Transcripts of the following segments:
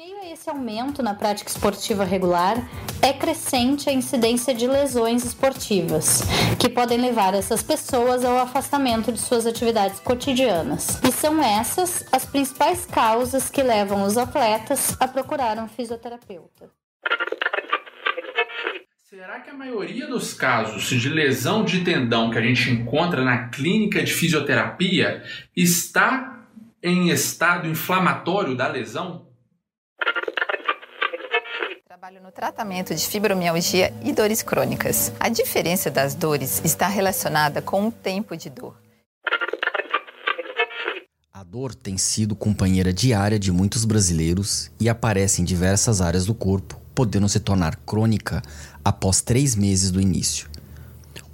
meio a esse aumento na prática esportiva regular, é crescente a incidência de lesões esportivas, que podem levar essas pessoas ao afastamento de suas atividades cotidianas. E são essas as principais causas que levam os atletas a procurar um fisioterapeuta. Será que a maioria dos casos de lesão de tendão que a gente encontra na clínica de fisioterapia está em estado inflamatório da lesão? Trabalho no tratamento de fibromialgia e dores crônicas. A diferença das dores está relacionada com o tempo de dor. A dor tem sido companheira diária de muitos brasileiros e aparece em diversas áreas do corpo, podendo se tornar crônica após três meses do início.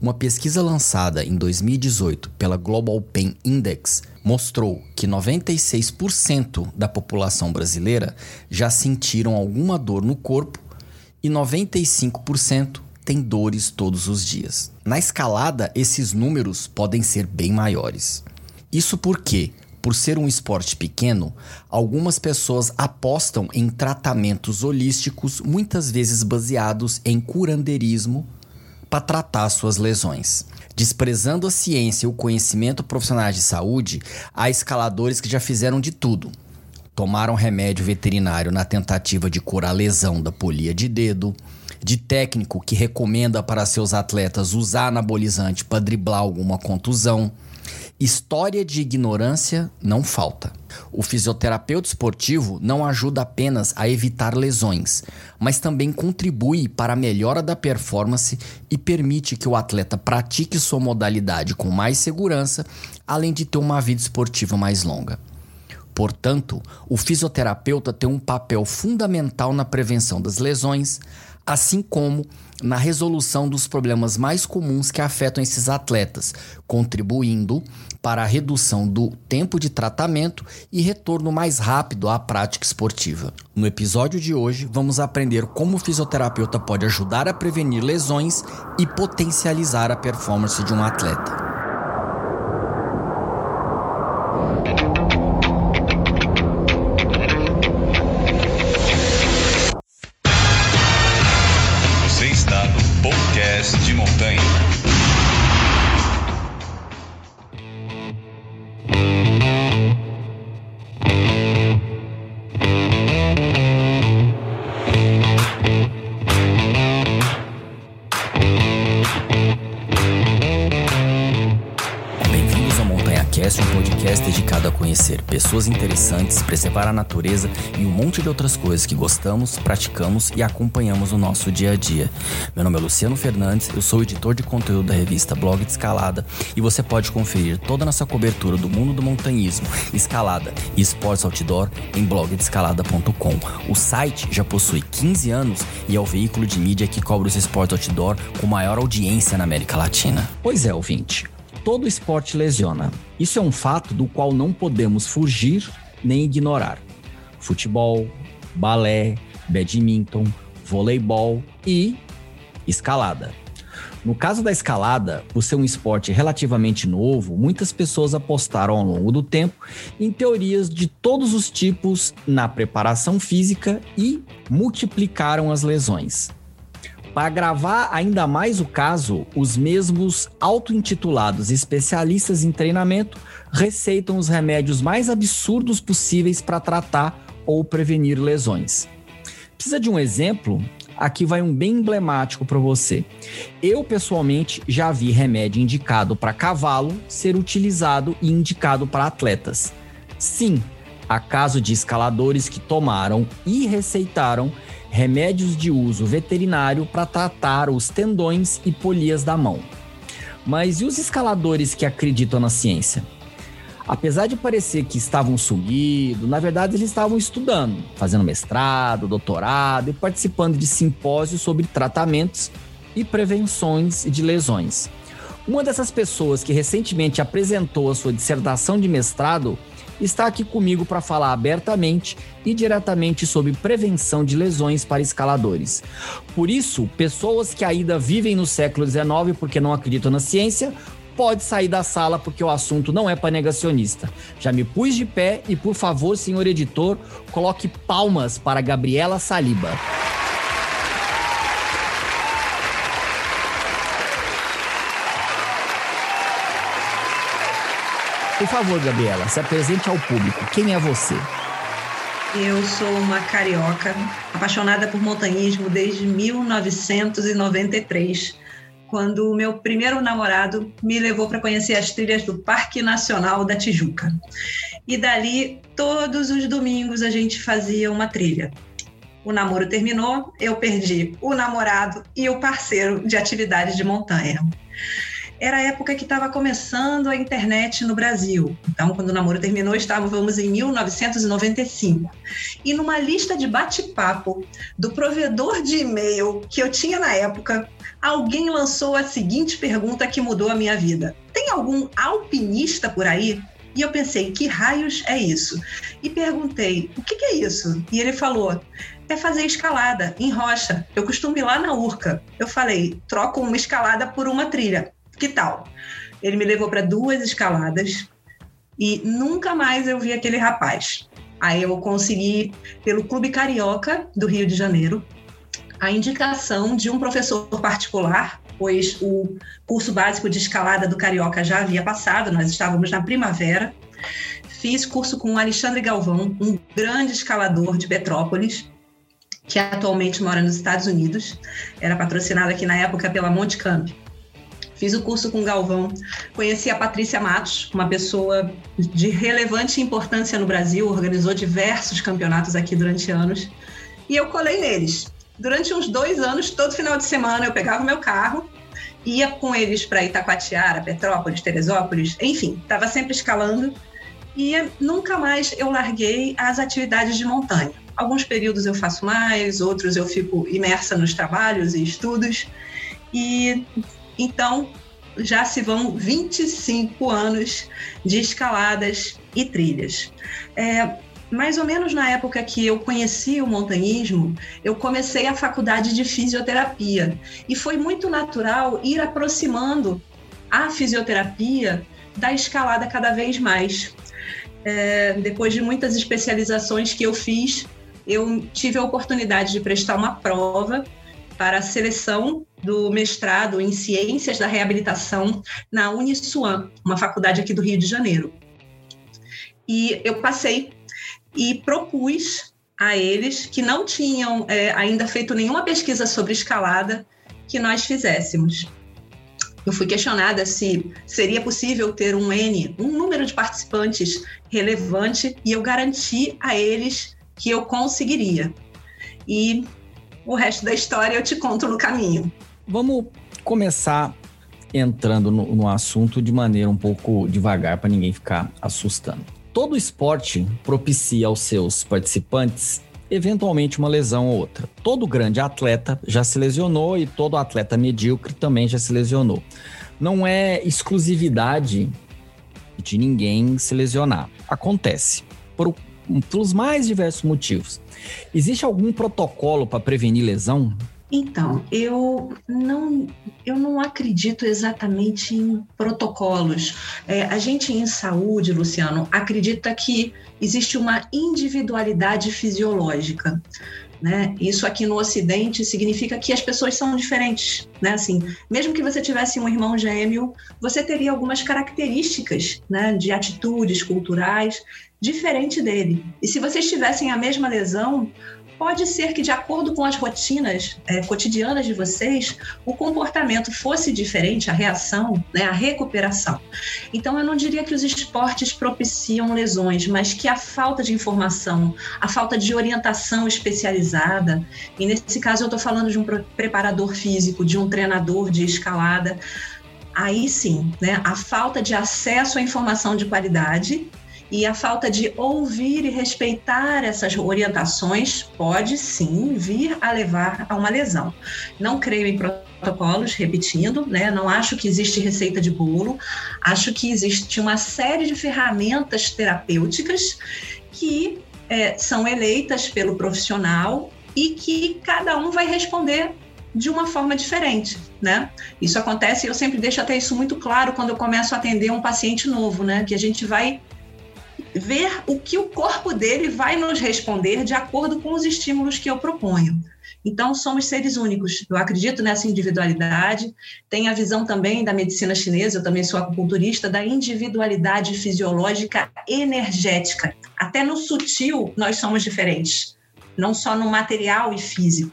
Uma pesquisa lançada em 2018 pela Global Pain Index mostrou que 96% da população brasileira já sentiram alguma dor no corpo e 95% tem dores todos os dias. Na escalada, esses números podem ser bem maiores. Isso porque, por ser um esporte pequeno, algumas pessoas apostam em tratamentos holísticos, muitas vezes baseados em curandeirismo para tratar suas lesões. Desprezando a ciência e o conhecimento profissionais de saúde, há escaladores que já fizeram de tudo. Tomaram remédio veterinário na tentativa de curar a lesão da polia de dedo, de técnico que recomenda para seus atletas usar anabolizante para driblar alguma contusão História de ignorância não falta. O fisioterapeuta esportivo não ajuda apenas a evitar lesões, mas também contribui para a melhora da performance e permite que o atleta pratique sua modalidade com mais segurança, além de ter uma vida esportiva mais longa. Portanto, o fisioterapeuta tem um papel fundamental na prevenção das lesões, assim como na resolução dos problemas mais comuns que afetam esses atletas, contribuindo para a redução do tempo de tratamento e retorno mais rápido à prática esportiva. No episódio de hoje, vamos aprender como o fisioterapeuta pode ajudar a prevenir lesões e potencializar a performance de um atleta. Interessantes, preservar a natureza e um monte de outras coisas que gostamos, praticamos e acompanhamos no nosso dia a dia. Meu nome é Luciano Fernandes, eu sou editor de conteúdo da revista Blog de Escalada e você pode conferir toda a nossa cobertura do mundo do montanhismo, escalada e esportes outdoor em blogdescalada.com. O site já possui 15 anos e é o veículo de mídia que cobre os esportes outdoor com maior audiência na América Latina. Pois é, ouvinte todo esporte lesiona. Isso é um fato do qual não podemos fugir nem ignorar. Futebol, balé, badminton, voleibol e escalada. No caso da escalada, por ser um esporte relativamente novo, muitas pessoas apostaram ao longo do tempo em teorias de todos os tipos na preparação física e multiplicaram as lesões. Para agravar ainda mais o caso, os mesmos auto-intitulados especialistas em treinamento receitam os remédios mais absurdos possíveis para tratar ou prevenir lesões. Precisa de um exemplo? Aqui vai um bem emblemático para você. Eu, pessoalmente, já vi remédio indicado para cavalo ser utilizado e indicado para atletas. Sim, há caso de escaladores que tomaram e receitaram remédios de uso veterinário para tratar os tendões e polias da mão. Mas e os escaladores que acreditam na ciência? Apesar de parecer que estavam sumidos, na verdade eles estavam estudando, fazendo mestrado, doutorado e participando de simpósios sobre tratamentos e prevenções de lesões. Uma dessas pessoas que recentemente apresentou a sua dissertação de mestrado está aqui comigo para falar abertamente e diretamente sobre prevenção de lesões para escaladores. Por isso, pessoas que ainda vivem no século XIX porque não acreditam na ciência pode sair da sala porque o assunto não é para negacionista. Já me pus de pé e, por favor, senhor editor, coloque palmas para Gabriela Saliba. Por favor, Gabriela, se apresente ao público. Quem é você? Eu sou uma carioca, apaixonada por montanhismo desde 1993, quando o meu primeiro namorado me levou para conhecer as trilhas do Parque Nacional da Tijuca. E dali, todos os domingos, a gente fazia uma trilha. O namoro terminou, eu perdi o namorado e o parceiro de atividades de montanha era a época que estava começando a internet no Brasil. Então, quando o namoro terminou, estávamos em 1995. E numa lista de bate-papo do provedor de e-mail que eu tinha na época, alguém lançou a seguinte pergunta que mudou a minha vida: Tem algum alpinista por aí? E eu pensei, que raios é isso? E perguntei, o que, que é isso? E ele falou, é fazer escalada em rocha. Eu costumo ir lá na Urca. Eu falei, troco uma escalada por uma trilha que tal? Ele me levou para duas escaladas e nunca mais eu vi aquele rapaz. Aí eu consegui, pelo Clube Carioca do Rio de Janeiro, a indicação de um professor particular, pois o curso básico de escalada do Carioca já havia passado, nós estávamos na primavera. Fiz curso com o Alexandre Galvão, um grande escalador de Petrópolis, que atualmente mora nos Estados Unidos. Era patrocinado aqui na época pela Monte Camp. Fiz o curso com o Galvão, conheci a Patrícia Matos, uma pessoa de relevante importância no Brasil, organizou diversos campeonatos aqui durante anos, e eu colei neles. Durante uns dois anos, todo final de semana, eu pegava o meu carro, ia com eles para Itacoatiara, Petrópolis, Teresópolis, enfim, estava sempre escalando, e nunca mais eu larguei as atividades de montanha. Alguns períodos eu faço mais, outros eu fico imersa nos trabalhos e estudos, e então, já se vão 25 anos de escaladas e trilhas. É, mais ou menos na época que eu conheci o montanhismo, eu comecei a faculdade de fisioterapia e foi muito natural ir aproximando a fisioterapia da escalada cada vez mais. É, depois de muitas especializações que eu fiz, eu tive a oportunidade de prestar uma prova para a seleção do mestrado em Ciências da Reabilitação na Uniswan, uma faculdade aqui do Rio de Janeiro. E eu passei e propus a eles que não tinham é, ainda feito nenhuma pesquisa sobre escalada que nós fizéssemos. Eu fui questionada se seria possível ter um N, um número de participantes relevante, e eu garanti a eles que eu conseguiria. E o resto da história eu te conto no caminho. Vamos começar entrando no, no assunto de maneira um pouco devagar para ninguém ficar assustando. Todo esporte propicia aos seus participantes eventualmente uma lesão ou outra. Todo grande atleta já se lesionou e todo atleta medíocre também já se lesionou. Não é exclusividade de ninguém se lesionar. Acontece pelos mais diversos motivos. Existe algum protocolo para prevenir lesão? Então, eu não, eu não acredito exatamente em protocolos. É, a gente em saúde, Luciano, acredita que existe uma individualidade fisiológica. Né? Isso aqui no Ocidente significa que as pessoas são diferentes, né? Assim, mesmo que você tivesse um irmão gêmeo, você teria algumas características, né, de atitudes culturais diferente dele. E se vocês tivessem a mesma lesão, pode ser que, de acordo com as rotinas é, cotidianas de vocês, o comportamento fosse diferente, a reação, né, a recuperação. Então, eu não diria que os esportes propiciam lesões, mas que a falta de informação, a falta de orientação especializada, e nesse caso eu estou falando de um preparador físico, de um treinador de escalada, aí sim, né, a falta de acesso à informação de qualidade e a falta de ouvir e respeitar essas orientações pode sim vir a levar a uma lesão. Não creio em protocolos, repetindo, né? Não acho que existe receita de bolo. Acho que existe uma série de ferramentas terapêuticas que é, são eleitas pelo profissional e que cada um vai responder de uma forma diferente, né? Isso acontece, eu sempre deixo até isso muito claro quando eu começo a atender um paciente novo, né? Que a gente vai ver o que o corpo dele vai nos responder de acordo com os estímulos que eu proponho. Então, somos seres únicos. Eu acredito nessa individualidade. Tem a visão também da medicina chinesa, eu também sou acupunturista, da individualidade fisiológica energética. Até no sutil, nós somos diferentes, não só no material e físico.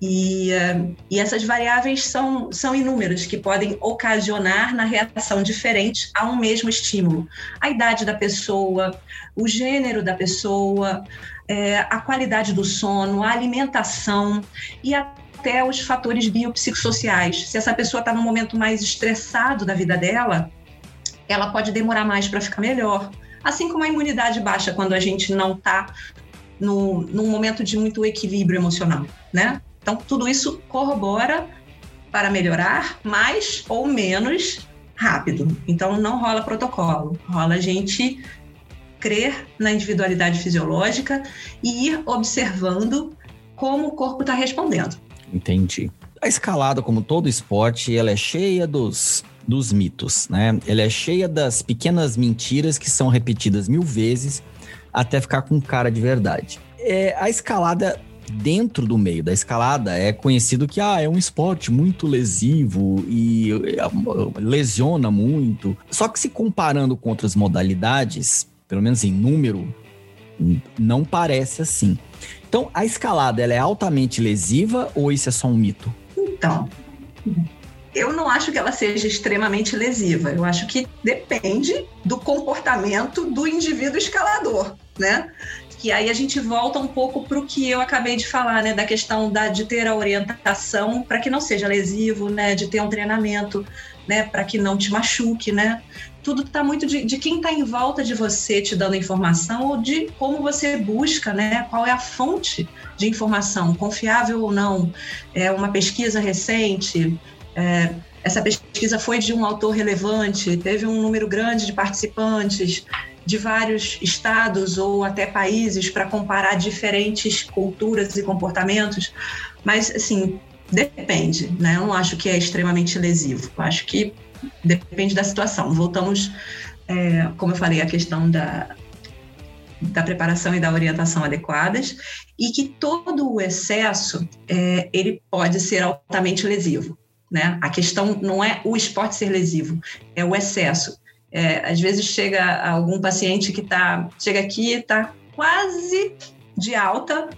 E, uh, e, essas variáveis são, são inúmeras, que podem ocasionar na reação diferente a um mesmo estímulo. A idade da pessoa, o gênero da pessoa, é, a qualidade do sono, a alimentação e até os fatores biopsicossociais. Se essa pessoa está num momento mais estressado da vida dela, ela pode demorar mais para ficar melhor. Assim como a imunidade baixa quando a gente não está num momento de muito equilíbrio emocional, né? Então, tudo isso corrobora para melhorar mais ou menos rápido. Então, não rola protocolo, rola a gente crer na individualidade fisiológica e ir observando como o corpo está respondendo. Entendi. A escalada, como todo esporte, ela é cheia dos, dos mitos, né? Ela é cheia das pequenas mentiras que são repetidas mil vezes até ficar com cara de verdade. É, a escalada dentro do meio da escalada é conhecido que ah, é um esporte muito lesivo e é, lesiona muito. Só que se comparando com outras modalidades, pelo menos em número, não parece assim. Então, a escalada ela é altamente lesiva ou isso é só um mito? Então, eu não acho que ela seja extremamente lesiva. Eu acho que depende do comportamento do indivíduo escalador, né? Que aí a gente volta um pouco para o que eu acabei de falar, né, da questão da, de ter a orientação para que não seja lesivo, né, de ter um treinamento, né, para que não te machuque, né. Tudo está muito de, de quem está em volta de você te dando informação ou de como você busca, né, qual é a fonte de informação, confiável ou não. É uma pesquisa recente, é, essa pesquisa foi de um autor relevante, teve um número grande de participantes, de vários estados ou até países para comparar diferentes culturas e comportamentos, mas assim, depende, né? Eu não acho que é extremamente lesivo. Eu acho que depende da situação. Voltamos, é, como eu falei, à questão da, da preparação e da orientação adequadas e que todo o excesso é, ele pode ser altamente lesivo. Né? A questão não é o esporte ser lesivo, é o excesso. É, às vezes chega algum paciente que tá, chega aqui e está quase de alta,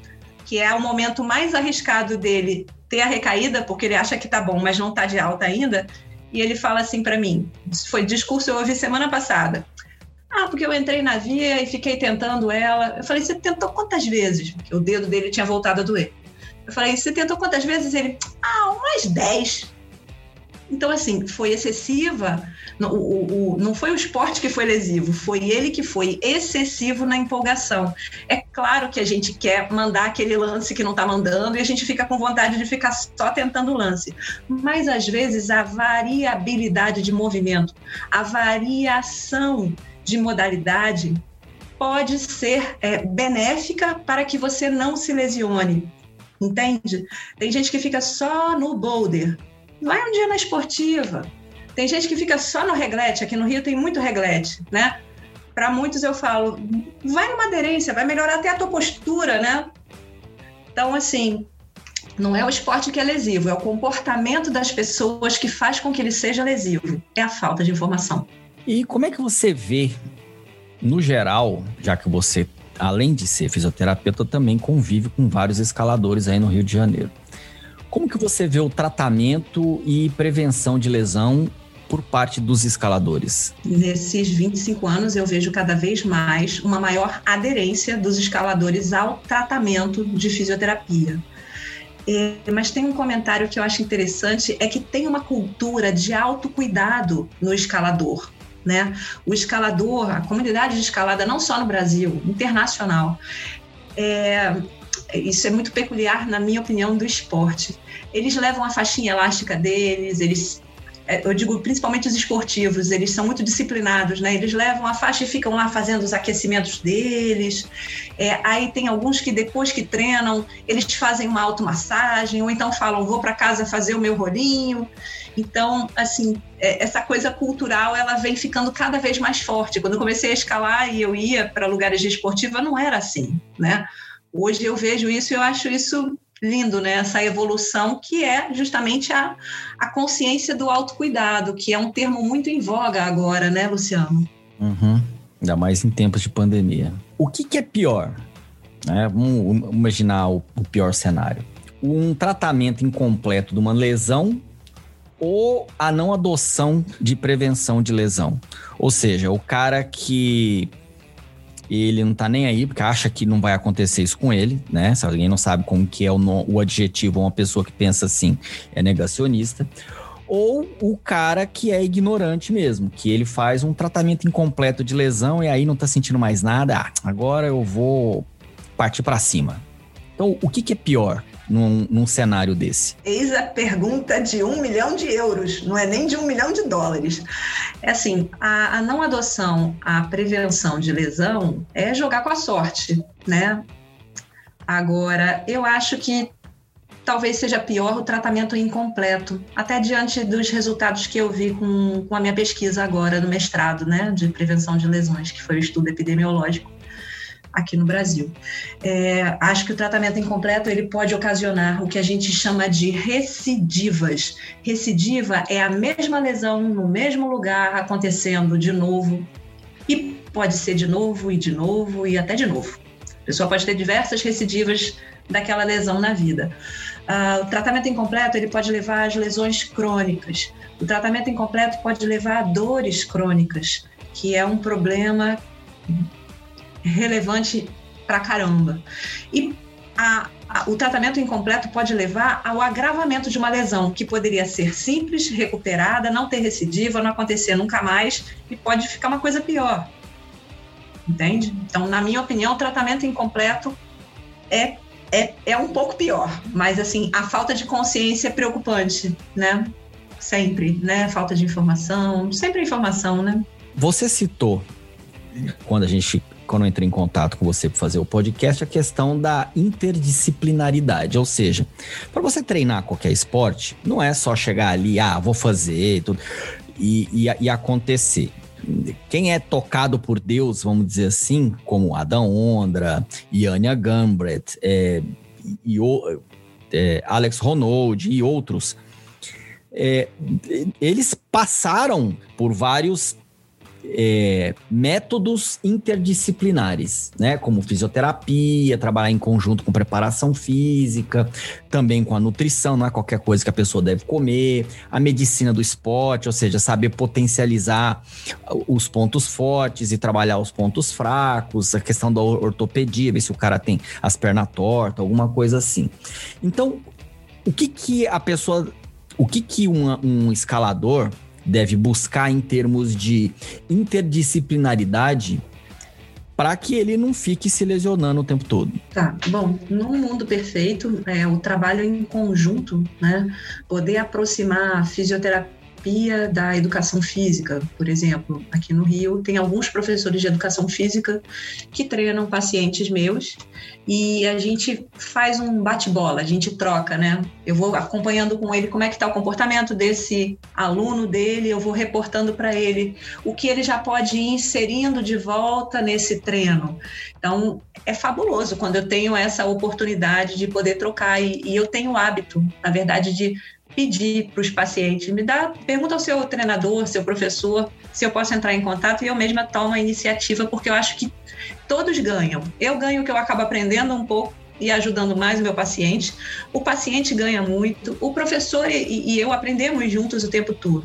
que é o momento mais arriscado dele ter a recaída, porque ele acha que tá bom, mas não tá de alta ainda. E ele fala assim para mim: foi discurso eu ouvi semana passada. Ah, porque eu entrei na via e fiquei tentando ela. Eu falei: você tentou quantas vezes? Porque o dedo dele tinha voltado a doer. Eu falei: você tentou quantas vezes? Ele: ah, umas 10. Então, assim, foi excessiva. O, o, o, não foi o esporte que foi lesivo, foi ele que foi excessivo na empolgação. É claro que a gente quer mandar aquele lance que não está mandando e a gente fica com vontade de ficar só tentando o lance. Mas, às vezes, a variabilidade de movimento, a variação de modalidade pode ser é, benéfica para que você não se lesione. Entende? Tem gente que fica só no boulder, Vai um dia na esportiva. Tem gente que fica só no reglete, aqui no Rio tem muito reglete, né? Para muitos eu falo, vai numa aderência, vai melhorar até a tua postura, né? Então, assim, não é o esporte que é lesivo, é o comportamento das pessoas que faz com que ele seja lesivo. É a falta de informação. E como é que você vê, no geral, já que você, além de ser fisioterapeuta, também convive com vários escaladores aí no Rio de Janeiro. Como que você vê o tratamento e prevenção de lesão por parte dos escaladores? Nesses 25 anos, eu vejo cada vez mais uma maior aderência dos escaladores ao tratamento de fisioterapia. É, mas tem um comentário que eu acho interessante, é que tem uma cultura de autocuidado no escalador. Né? O escalador, a comunidade de escalada, não só no Brasil, internacional, é, isso é muito peculiar, na minha opinião, do esporte. Eles levam a faixinha elástica deles, eles é, eu digo principalmente os esportivos, eles são muito disciplinados, né? Eles levam a faixa e ficam lá fazendo os aquecimentos deles. É, aí tem alguns que depois que treinam, eles fazem uma automassagem, ou então falam, vou para casa fazer o meu rolinho. Então, assim, é, essa coisa cultural, ela vem ficando cada vez mais forte. Quando eu comecei a escalar e eu ia para lugares de esportiva, não era assim, né? Hoje eu vejo isso e eu acho isso lindo, né? Essa evolução que é justamente a, a consciência do autocuidado, que é um termo muito em voga agora, né, Luciano? Uhum. Ainda mais em tempos de pandemia. O que, que é pior? É, vamos imaginar o, o pior cenário. Um tratamento incompleto de uma lesão ou a não adoção de prevenção de lesão. Ou seja, o cara que ele não tá nem aí, porque acha que não vai acontecer isso com ele, né? Se alguém não sabe como que é o, o adjetivo, uma pessoa que pensa assim, é negacionista. Ou o cara que é ignorante mesmo, que ele faz um tratamento incompleto de lesão e aí não tá sentindo mais nada. Ah, agora eu vou partir para cima. Então, o que, que é pior? Num, num cenário desse? Eis a pergunta de um milhão de euros, não é nem de um milhão de dólares. É assim, a, a não adoção, a prevenção de lesão é jogar com a sorte, né? Agora, eu acho que talvez seja pior o tratamento incompleto, até diante dos resultados que eu vi com, com a minha pesquisa agora no mestrado, né, de prevenção de lesões, que foi o estudo epidemiológico aqui no Brasil. É, acho que o tratamento incompleto ele pode ocasionar o que a gente chama de recidivas. Recidiva é a mesma lesão no mesmo lugar acontecendo de novo e pode ser de novo e de novo e até de novo. A pessoa pode ter diversas recidivas daquela lesão na vida. Uh, o tratamento incompleto ele pode levar às lesões crônicas. O tratamento incompleto pode levar a dores crônicas, que é um problema relevante pra caramba. E a, a, o tratamento incompleto pode levar ao agravamento de uma lesão que poderia ser simples, recuperada, não ter recidiva, não acontecer nunca mais e pode ficar uma coisa pior. Entende? Então, na minha opinião, o tratamento incompleto é, é, é um pouco pior, mas assim, a falta de consciência é preocupante, né? Sempre, né? Falta de informação, sempre informação, né? Você citou, quando a gente quando eu entrei em contato com você para fazer o podcast, a questão da interdisciplinaridade. Ou seja, para você treinar qualquer esporte, não é só chegar ali, ah, vou fazer tudo, e, e, e acontecer. Quem é tocado por Deus, vamos dizer assim, como Adão Ondra, Yania Gambret, é, e, é, Alex Ronald e outros, é, eles passaram por vários é, métodos interdisciplinares, né? Como fisioterapia, trabalhar em conjunto com preparação física, também com a nutrição, não é qualquer coisa que a pessoa deve comer, a medicina do esporte, ou seja, saber potencializar os pontos fortes e trabalhar os pontos fracos, a questão da ortopedia, ver se o cara tem as pernas tortas, alguma coisa assim. Então, o que que a pessoa, o que que uma, um escalador deve buscar em termos de interdisciplinaridade para que ele não fique se lesionando o tempo todo. Tá, bom, num mundo perfeito, é, o trabalho em conjunto, né, poder aproximar fisioterapia terapia da educação física, por exemplo. Aqui no Rio, tem alguns professores de educação física que treinam pacientes meus e a gente faz um bate-bola, a gente troca, né? Eu vou acompanhando com ele como é que está o comportamento desse aluno dele, eu vou reportando para ele o que ele já pode ir inserindo de volta nesse treino. Então, é fabuloso quando eu tenho essa oportunidade de poder trocar e, e eu tenho o hábito, na verdade, de pedir para os pacientes, me dá, pergunta ao seu treinador, seu professor, se eu posso entrar em contato e eu mesma tomo a iniciativa, porque eu acho que todos ganham. Eu ganho que eu acabo aprendendo um pouco e ajudando mais o meu paciente. O paciente ganha muito, o professor e, e eu aprendemos juntos o tempo todo.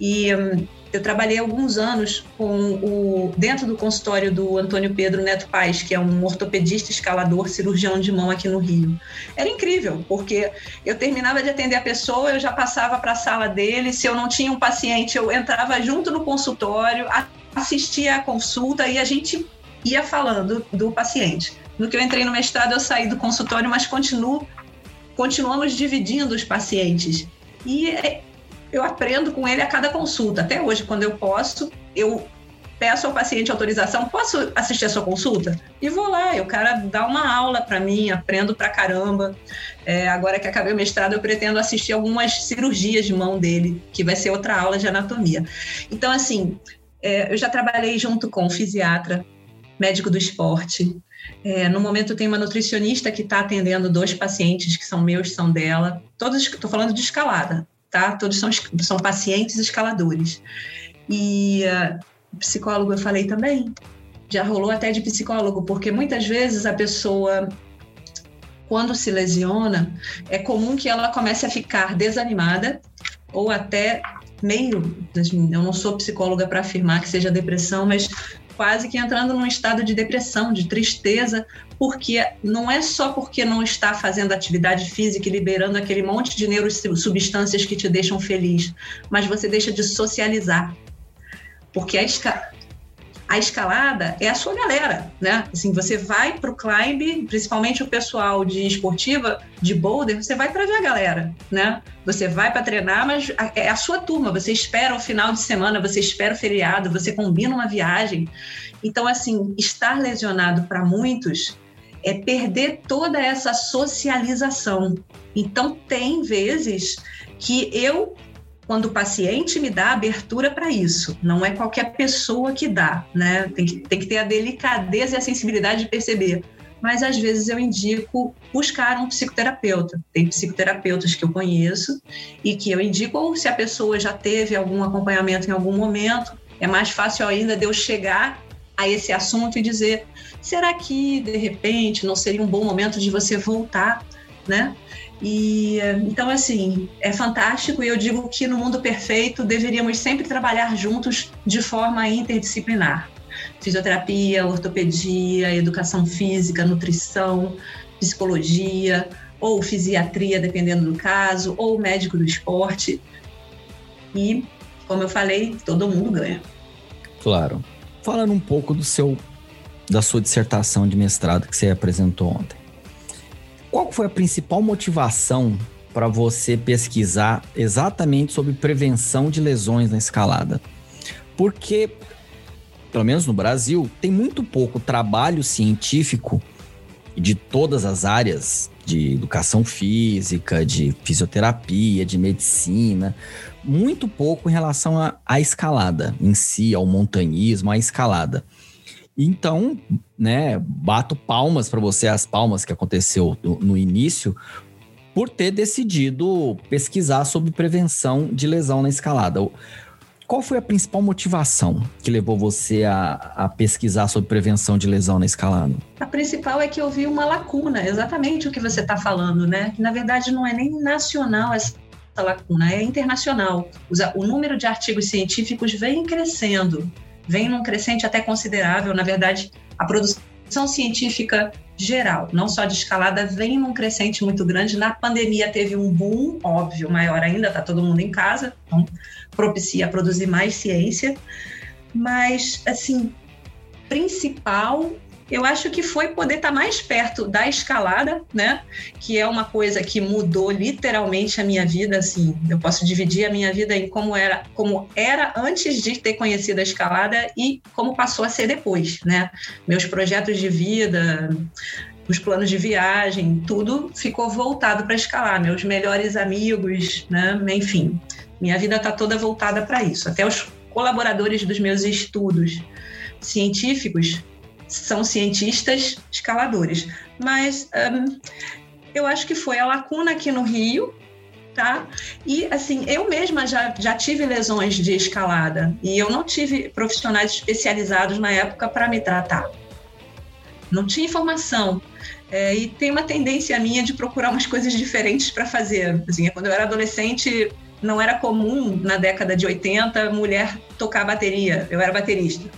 E hum, eu trabalhei alguns anos com o dentro do consultório do Antônio Pedro Neto Paz, que é um ortopedista escalador, cirurgião de mão aqui no Rio. Era incrível, porque eu terminava de atender a pessoa, eu já passava para a sala dele, se eu não tinha um paciente, eu entrava junto no consultório, assistia a consulta e a gente ia falando do paciente. No que eu entrei no mestrado, eu saí do consultório, mas continuo, continuamos dividindo os pacientes. E é, eu aprendo com ele a cada consulta. Até hoje, quando eu posso, eu peço ao paciente autorização, posso assistir a sua consulta? E vou lá, e o cara dá uma aula para mim, aprendo pra caramba. É, agora que acabei o mestrado, eu pretendo assistir algumas cirurgias de mão dele, que vai ser outra aula de anatomia. Então, assim, é, eu já trabalhei junto com fisiatra, médico do esporte. É, no momento, tenho uma nutricionista que está atendendo dois pacientes que são meus, são dela. Todos, estou falando de escalada, tá? Todos são, são pacientes escaladores. E uh, psicólogo eu falei também. Já rolou até de psicólogo, porque muitas vezes a pessoa, quando se lesiona, é comum que ela comece a ficar desanimada ou até meio. Eu não sou psicóloga para afirmar que seja depressão, mas quase que entrando num estado de depressão, de tristeza, porque não é só porque não está fazendo atividade física e liberando aquele monte de neurosubstâncias que te deixam feliz, mas você deixa de socializar. Porque a, a escalada é a sua galera, né? Assim, você vai para o climb, principalmente o pessoal de esportiva, de boulder, você vai para ver a galera, né? Você vai para treinar, mas é a sua turma. Você espera o final de semana, você espera o feriado, você combina uma viagem. Então, assim, estar lesionado para muitos é perder toda essa socialização. Então, tem vezes que eu quando o paciente me dá abertura para isso. Não é qualquer pessoa que dá, né? Tem que, tem que ter a delicadeza e a sensibilidade de perceber. Mas às vezes eu indico buscar um psicoterapeuta. Tem psicoterapeutas que eu conheço e que eu indico, ou se a pessoa já teve algum acompanhamento em algum momento, é mais fácil ainda de eu chegar a esse assunto e dizer: será que de repente não seria um bom momento de você voltar, né? E então assim, é fantástico e eu digo que no mundo perfeito deveríamos sempre trabalhar juntos de forma interdisciplinar. Fisioterapia, ortopedia, educação física, nutrição, psicologia, ou fisiatria, dependendo do caso, ou médico do esporte. E, como eu falei, todo mundo ganha. Claro. Falando um pouco do seu da sua dissertação de mestrado que você apresentou ontem. Qual foi a principal motivação para você pesquisar exatamente sobre prevenção de lesões na escalada? Porque, pelo menos no Brasil, tem muito pouco trabalho científico de todas as áreas de educação física, de fisioterapia, de medicina, muito pouco em relação à escalada em si, ao montanhismo, à escalada. Então, né, bato palmas para você, as palmas que aconteceu no, no início, por ter decidido pesquisar sobre prevenção de lesão na escalada. Qual foi a principal motivação que levou você a, a, pesquisar sobre prevenção de lesão na escalada? A principal é que eu vi uma lacuna, exatamente o que você está falando, né? Que na verdade não é nem nacional essa lacuna, é internacional. O número de artigos científicos vem crescendo vem num crescente até considerável. Na verdade, a produção científica geral, não só de escalada, vem num crescente muito grande. Na pandemia teve um boom, óbvio, maior ainda, está todo mundo em casa, então propicia produzir mais ciência. Mas, assim, principal eu acho que foi poder estar tá mais perto da escalada, né? Que é uma coisa que mudou literalmente a minha vida, assim. Eu posso dividir a minha vida em como era, como era antes de ter conhecido a escalada e como passou a ser depois, né? Meus projetos de vida, os planos de viagem, tudo ficou voltado para escalar. Meus melhores amigos, né? Enfim, minha vida está toda voltada para isso. Até os colaboradores dos meus estudos científicos são cientistas escaladores. Mas um, eu acho que foi a lacuna aqui no Rio, tá? E assim, eu mesma já, já tive lesões de escalada e eu não tive profissionais especializados na época para me tratar. Não tinha informação. É, e tem uma tendência minha de procurar umas coisas diferentes para fazer. Assim, quando eu era adolescente, não era comum na década de 80 mulher tocar bateria. Eu era baterista.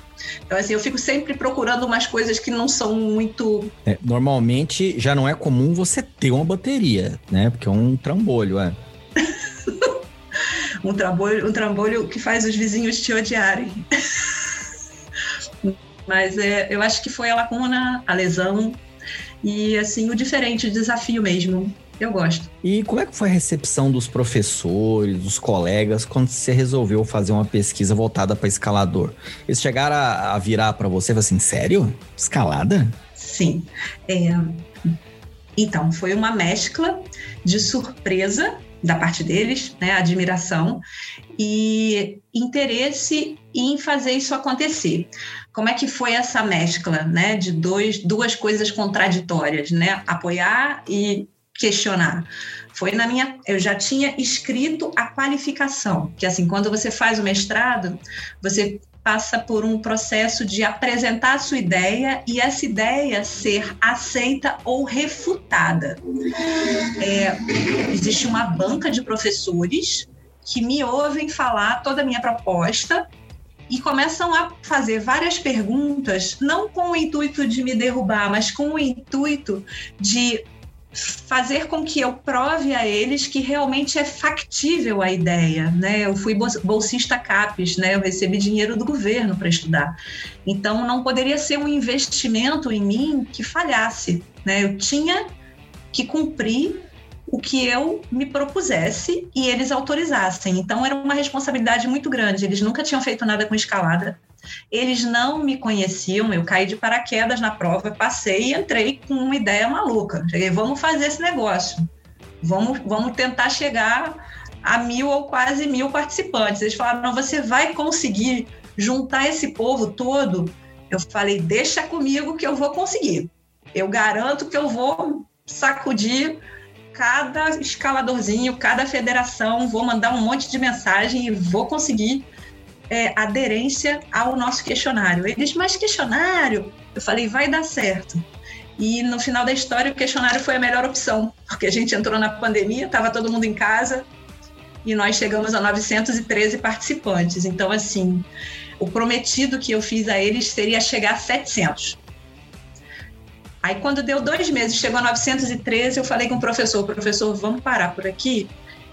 Então, assim, eu fico sempre procurando umas coisas que não são muito. É, normalmente já não é comum você ter uma bateria, né? Porque é um trambolho, é. um, trambolho, um trambolho que faz os vizinhos te odiarem. Mas é, eu acho que foi a lacuna, a lesão e assim o diferente, o desafio mesmo eu gosto. E como é que foi a recepção dos professores, dos colegas, quando você resolveu fazer uma pesquisa voltada para escalador? Eles chegaram a, a virar para você e falaram assim, sério? Escalada? Sim. É... Então, foi uma mescla de surpresa da parte deles, né, admiração e interesse em fazer isso acontecer. Como é que foi essa mescla, né, de dois, duas coisas contraditórias, né, apoiar e questionar. Foi na minha, eu já tinha escrito a qualificação, que assim, quando você faz o mestrado, você passa por um processo de apresentar a sua ideia e essa ideia ser aceita ou refutada. É, existe uma banca de professores que me ouvem falar toda a minha proposta e começam a fazer várias perguntas, não com o intuito de me derrubar, mas com o intuito de fazer com que eu prove a eles que realmente é factível a ideia, né? Eu fui bolsista CAPES, né? Eu recebi dinheiro do governo para estudar. Então não poderia ser um investimento em mim que falhasse, né? Eu tinha que cumprir o que eu me propusesse e eles autorizassem. Então era uma responsabilidade muito grande. Eles nunca tinham feito nada com escalada. Eles não me conheciam, eu caí de paraquedas na prova, passei e entrei com uma ideia maluca. Cheguei, vamos fazer esse negócio. Vamos, vamos tentar chegar a mil ou quase mil participantes. Eles falaram, não, você vai conseguir juntar esse povo todo? Eu falei, deixa comigo que eu vou conseguir. Eu garanto que eu vou sacudir cada escaladorzinho, cada federação, vou mandar um monte de mensagem e vou conseguir é, aderência ao nosso questionário. Eles, mas questionário? Eu falei, vai dar certo. E no final da história, o questionário foi a melhor opção, porque a gente entrou na pandemia, estava todo mundo em casa e nós chegamos a 913 participantes. Então, assim, o prometido que eu fiz a eles seria chegar a 700. Aí, quando deu dois meses, chegou a 913, eu falei com o professor: professor, vamos parar por aqui?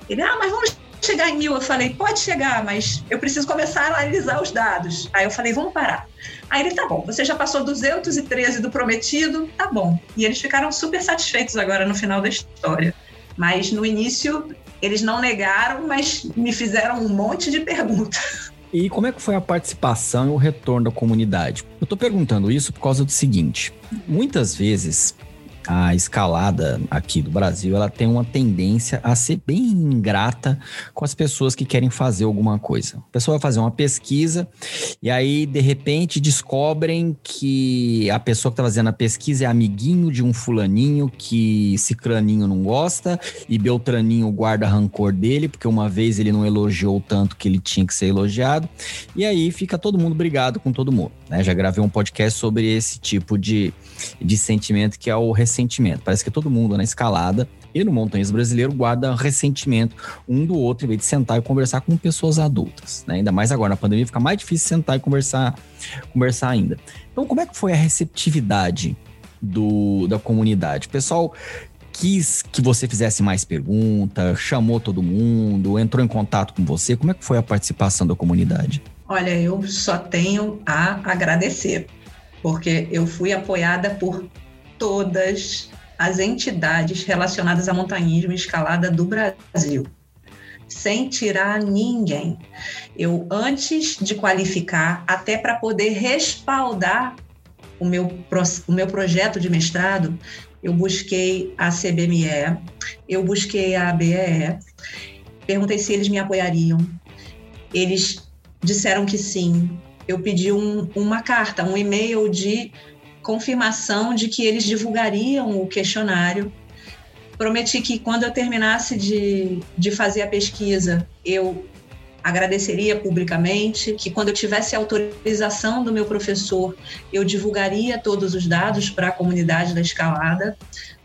Ele, ah, mas vamos chegar em mil? Eu falei, pode chegar, mas eu preciso começar a analisar os dados. Aí eu falei, vamos parar. Aí ele, tá bom, você já passou 213 do prometido, tá bom. E eles ficaram super satisfeitos agora no final da história. Mas no início, eles não negaram, mas me fizeram um monte de perguntas. E como é que foi a participação e o retorno da comunidade? Eu estou perguntando isso por causa do seguinte: muitas vezes a escalada aqui do Brasil, ela tem uma tendência a ser bem ingrata com as pessoas que querem fazer alguma coisa. A pessoa vai fazer uma pesquisa e aí, de repente, descobrem que a pessoa que está fazendo a pesquisa é amiguinho de um fulaninho que cicraninho não gosta e Beltraninho guarda rancor dele, porque uma vez ele não elogiou tanto que ele tinha que ser elogiado. E aí fica todo mundo brigado com todo mundo. Né? Já gravei um podcast sobre esse tipo de, de sentimento que é o ressentimento. Parece que todo mundo na escalada e no montanhas brasileiro guarda ressentimento um do outro em vez de sentar e conversar com pessoas adultas. Né? Ainda mais agora na pandemia fica mais difícil sentar e conversar, conversar ainda. Então, como é que foi a receptividade do, da comunidade? O pessoal quis que você fizesse mais perguntas, chamou todo mundo, entrou em contato com você. Como é que foi a participação da comunidade? Olha, eu só tenho a agradecer, porque eu fui apoiada por todas as entidades relacionadas a montanhismo e escalada do Brasil, sem tirar ninguém. Eu, antes de qualificar, até para poder respaldar o meu, o meu projeto de mestrado, eu busquei a CBME, eu busquei a ABEE, perguntei se eles me apoiariam. Eles disseram que sim. Eu pedi um, uma carta, um e-mail de confirmação de que eles divulgariam o questionário. Prometi que quando eu terminasse de, de fazer a pesquisa, eu agradeceria publicamente, que quando eu tivesse autorização do meu professor, eu divulgaria todos os dados para a comunidade da escalada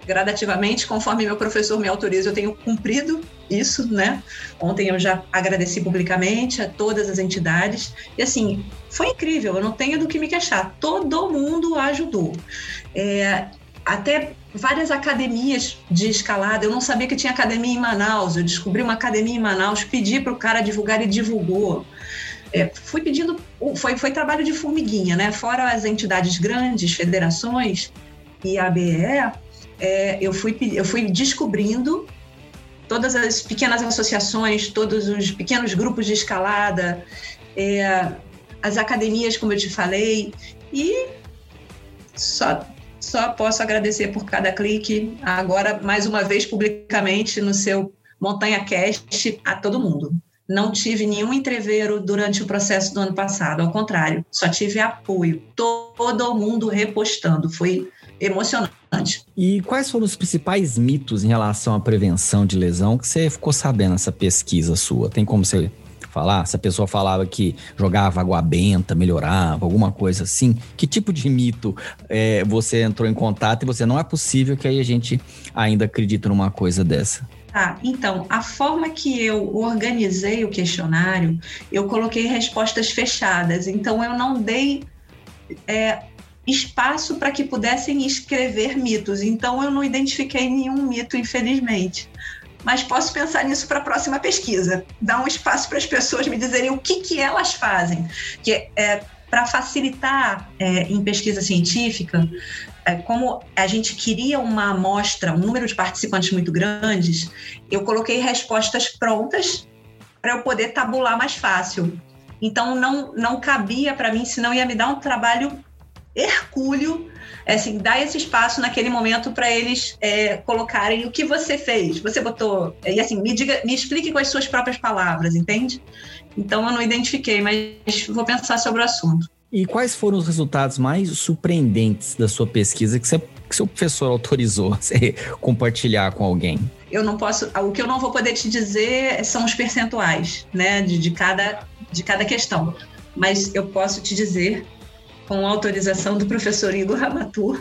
gradativamente, conforme meu professor me autoriza, eu tenho cumprido isso, né? Ontem eu já agradeci publicamente a todas as entidades e assim foi incrível. Eu não tenho do que me queixar. Todo mundo ajudou. É, até várias academias de escalada. Eu não sabia que tinha academia em Manaus. Eu descobri uma academia em Manaus, pedi para o cara divulgar e divulgou. É, fui pedindo, foi, foi trabalho de formiguinha, né? Fora as entidades grandes, federações e a ABE, é, eu, fui, eu fui descobrindo todas as pequenas associações, todos os pequenos grupos de escalada, é, as academias, como eu te falei, e só, só posso agradecer por cada clique. Agora, mais uma vez, publicamente no seu Montanha Cast, a todo mundo. Não tive nenhum entreveiro durante o processo do ano passado, ao contrário, só tive apoio. Todo mundo repostando. Foi emocionante. E quais foram os principais mitos em relação à prevenção de lesão que você ficou sabendo nessa pesquisa sua? Tem como você falar? Se a pessoa falava que jogava água benta, melhorava, alguma coisa assim, que tipo de mito é, você entrou em contato e você não é possível que aí a gente ainda acredite numa coisa dessa? Tá, então, a forma que eu organizei o questionário, eu coloquei respostas fechadas, então eu não dei é, espaço para que pudessem escrever mitos, então eu não identifiquei nenhum mito, infelizmente. Mas posso pensar nisso para a próxima pesquisa, dar um espaço para as pessoas me dizerem o que, que elas fazem. Que é, para facilitar é, em pesquisa científica, é, como a gente queria uma amostra, um número de participantes muito grandes, eu coloquei respostas prontas para eu poder tabular mais fácil. Então não não cabia para mim, senão ia me dar um trabalho hercúleo, é assim, dar esse espaço naquele momento para eles é, colocarem o que você fez. Você botou e assim me diga, me explique com as suas próprias palavras, entende? Então eu não identifiquei, mas vou pensar sobre o assunto. E quais foram os resultados mais surpreendentes da sua pesquisa que, você, que seu professor autorizou você compartilhar com alguém? Eu não posso. O que eu não vou poder te dizer são os percentuais, né, de, de, cada, de cada questão. Mas eu posso te dizer, com autorização do professor Igor Ramatur,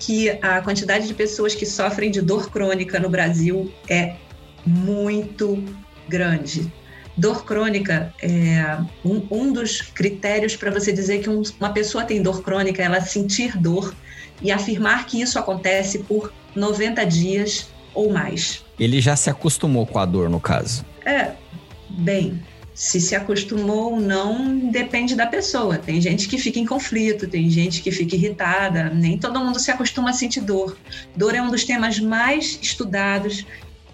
que a quantidade de pessoas que sofrem de dor crônica no Brasil é muito grande. Dor crônica é um, um dos critérios para você dizer que um, uma pessoa tem dor crônica, é ela sentir dor e afirmar que isso acontece por 90 dias ou mais. Ele já se acostumou com a dor, no caso? É, bem, se se acostumou ou não depende da pessoa. Tem gente que fica em conflito, tem gente que fica irritada, nem todo mundo se acostuma a sentir dor. Dor é um dos temas mais estudados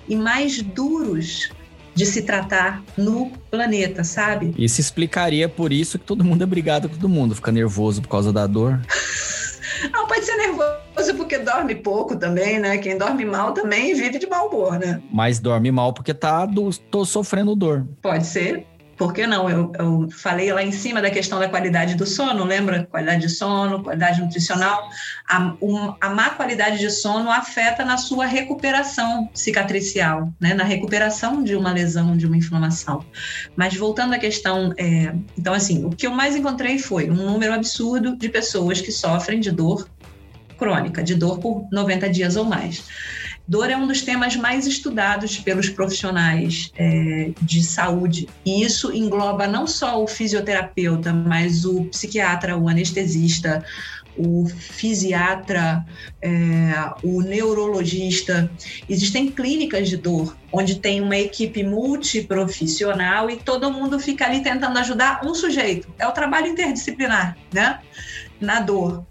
e mais duros de se tratar no planeta, sabe? Isso explicaria por isso que todo mundo é brigado com todo mundo, fica nervoso por causa da dor. Não, pode ser nervoso porque dorme pouco também, né? Quem dorme mal também vive de mau humor, né? Mas dorme mal porque tá do, tô sofrendo dor. Pode ser, por que não? Eu, eu, falei lá em cima da questão da qualidade do sono, lembra? Qualidade de sono, qualidade nutricional. A, um, a má qualidade de sono afeta na sua recuperação cicatricial, né? na recuperação de uma lesão, de uma inflamação. Mas voltando à questão, é, então, assim, o que eu mais encontrei foi um número absurdo de pessoas que sofrem de dor crônica, de dor por 90 dias ou mais. Dor é um dos temas mais estudados pelos profissionais é, de saúde, e isso engloba não só o fisioterapeuta, mas o psiquiatra, o anestesista, o fisiatra, é, o neurologista. Existem clínicas de dor, onde tem uma equipe multiprofissional e todo mundo fica ali tentando ajudar um sujeito. É o trabalho interdisciplinar, né? Na dor.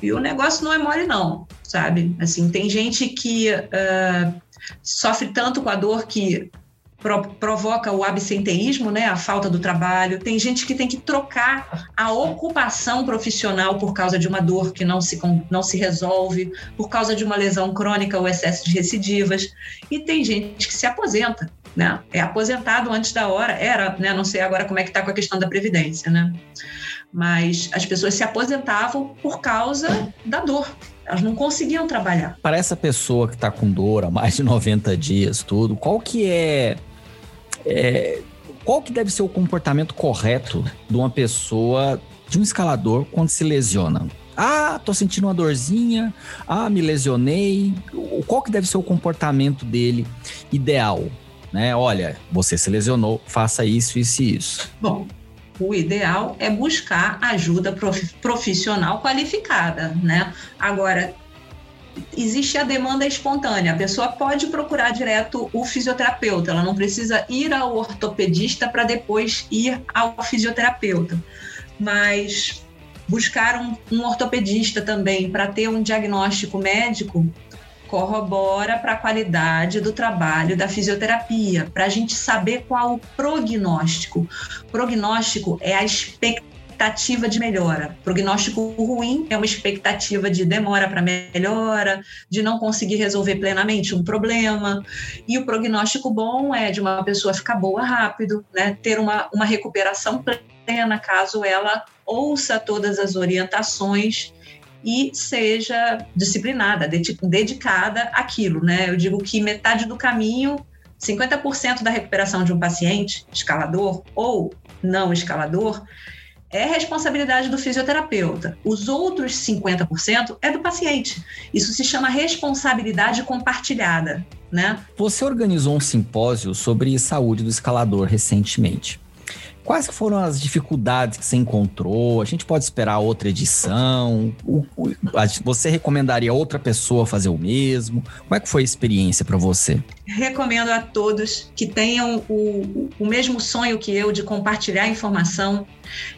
E o negócio não é mole, não, sabe? Assim, tem gente que uh, sofre tanto com a dor que pro, provoca o absenteísmo, né? A falta do trabalho. Tem gente que tem que trocar a ocupação profissional por causa de uma dor que não se, não se resolve, por causa de uma lesão crônica ou excesso de recidivas. E tem gente que se aposenta, né? É aposentado antes da hora. Era, né? Não sei agora como é que está com a questão da previdência, né? mas as pessoas se aposentavam por causa da dor. Elas não conseguiam trabalhar. Para essa pessoa que está com dor há mais de 90 dias, tudo, qual que é, é qual que deve ser o comportamento correto de uma pessoa, de um escalador, quando se lesiona? Ah, tô sentindo uma dorzinha. Ah, me lesionei. Qual que deve ser o comportamento dele ideal? Né? Olha, você se lesionou, faça isso, isso e isso. Bom, o ideal é buscar ajuda profissional qualificada, né? Agora, existe a demanda espontânea. A pessoa pode procurar direto o fisioterapeuta, ela não precisa ir ao ortopedista para depois ir ao fisioterapeuta. Mas buscar um, um ortopedista também para ter um diagnóstico médico corrobora para a qualidade do trabalho da fisioterapia, para a gente saber qual o prognóstico. Prognóstico é a expectativa de melhora. Prognóstico ruim é uma expectativa de demora para melhora, de não conseguir resolver plenamente um problema. E o prognóstico bom é de uma pessoa ficar boa rápido, né? ter uma, uma recuperação plena caso ela ouça todas as orientações e seja disciplinada, dedicada àquilo, né? Eu digo que metade do caminho, 50% da recuperação de um paciente escalador ou não escalador é responsabilidade do fisioterapeuta. Os outros 50% é do paciente. Isso se chama responsabilidade compartilhada, né? Você organizou um simpósio sobre saúde do escalador recentemente. Quais foram as dificuldades que você encontrou? A gente pode esperar outra edição? Você recomendaria outra pessoa fazer o mesmo? Como é que foi a experiência para você? Recomendo a todos que tenham o, o mesmo sonho que eu de compartilhar informação,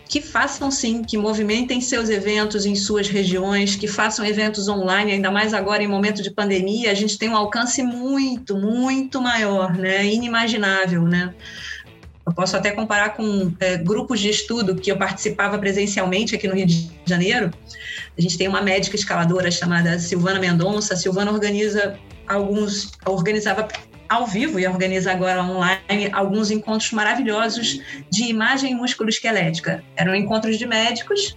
que façam sim, que movimentem seus eventos em suas regiões, que façam eventos online, ainda mais agora em momento de pandemia, a gente tem um alcance muito, muito maior, né? Inimaginável, né? Eu posso até comparar com é, grupos de estudo que eu participava presencialmente aqui no Rio de Janeiro. A gente tem uma médica escaladora chamada Silvana Mendonça. A Silvana organiza alguns, organizava ao vivo e organiza agora online alguns encontros maravilhosos de imagem músculo-esquelética. Eram encontros de médicos